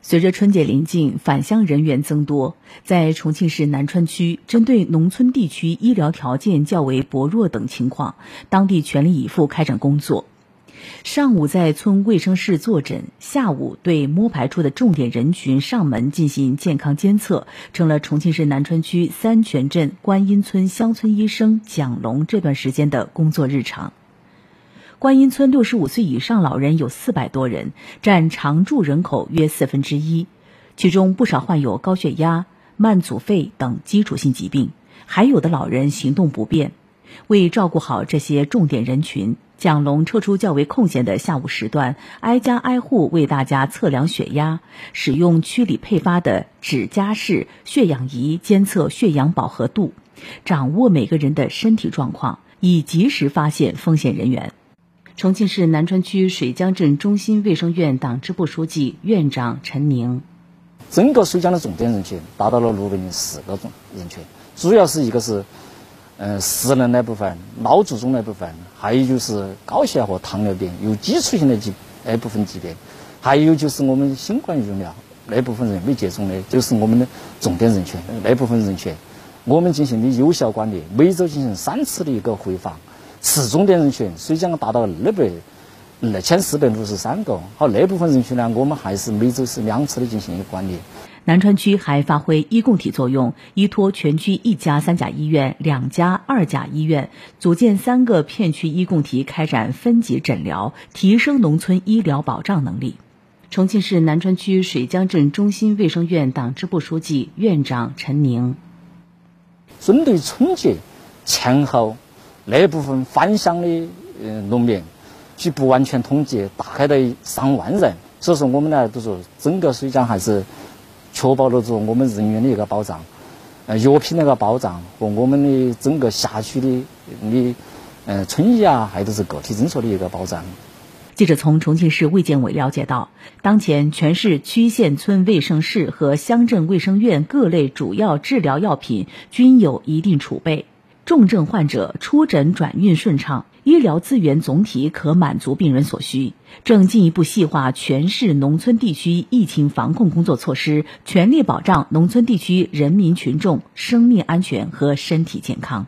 随着春节临近，返乡人员增多，在重庆市南川区，针对农村地区医疗条件较为薄弱等情况，当地全力以赴开展工作。上午在村卫生室坐诊，下午对摸排出的重点人群上门进行健康监测，成了重庆市南川区三泉镇观音村乡村医生蒋龙这段时间的工作日常。观音村六十五岁以上老人有四百多人，占常住人口约四分之一，其中不少患有高血压、慢阻肺等基础性疾病，还有的老人行动不便。为照顾好这些重点人群，蒋龙抽出较为空闲的下午时段，挨家挨户为大家测量血压，使用区里配发的指夹式血氧仪监测血氧饱和度，掌握每个人的身体状况，以及时发现风险人员。重庆市南川区水江镇中心卫生院党支部书记、院长陈宁，整个水江的重点人群达到了六百零四个种人群，主要是一个是，嗯，失能那部分、脑卒中那部分，还有就是高血压和糖尿病有基础性的疾那部分疾病，还有就是我们新冠疫苗那部分人没接种的，就是我们的重点人群那部分人群，我们进行的有效管理，每周进行三次的一个回访。次重点人群，水江达到二百二千四百六十三个。好，那部分人群呢，我们还是每周是两次的进行一个管理。南川区还发挥医共体作用，依托全区一家三甲医院、两家二甲医院，组建三个片区医共体，开展分级诊疗，提升农村医疗保障能力。重庆市南川区水江镇中心卫生院党支部书记、院长陈宁，针对春节前后。那部分返乡的呃农民，据不完全统计，大概得上万人。所以说，我们呢都说，整个水江还是确保了着我们人员的一个保障，呃，药品那个保障和我们的整个辖区的的呃村医啊，还有都是个体诊所的一个保障。记者从重庆市卫健委了解到，当前全市区县村卫生室和乡镇卫生院各类主要治疗药品均有一定储备。重症患者出诊转运顺畅，医疗资源总体可满足病人所需。正进一步细化全市农村地区疫情防控工作措施，全力保障农村地区人民群众生命安全和身体健康。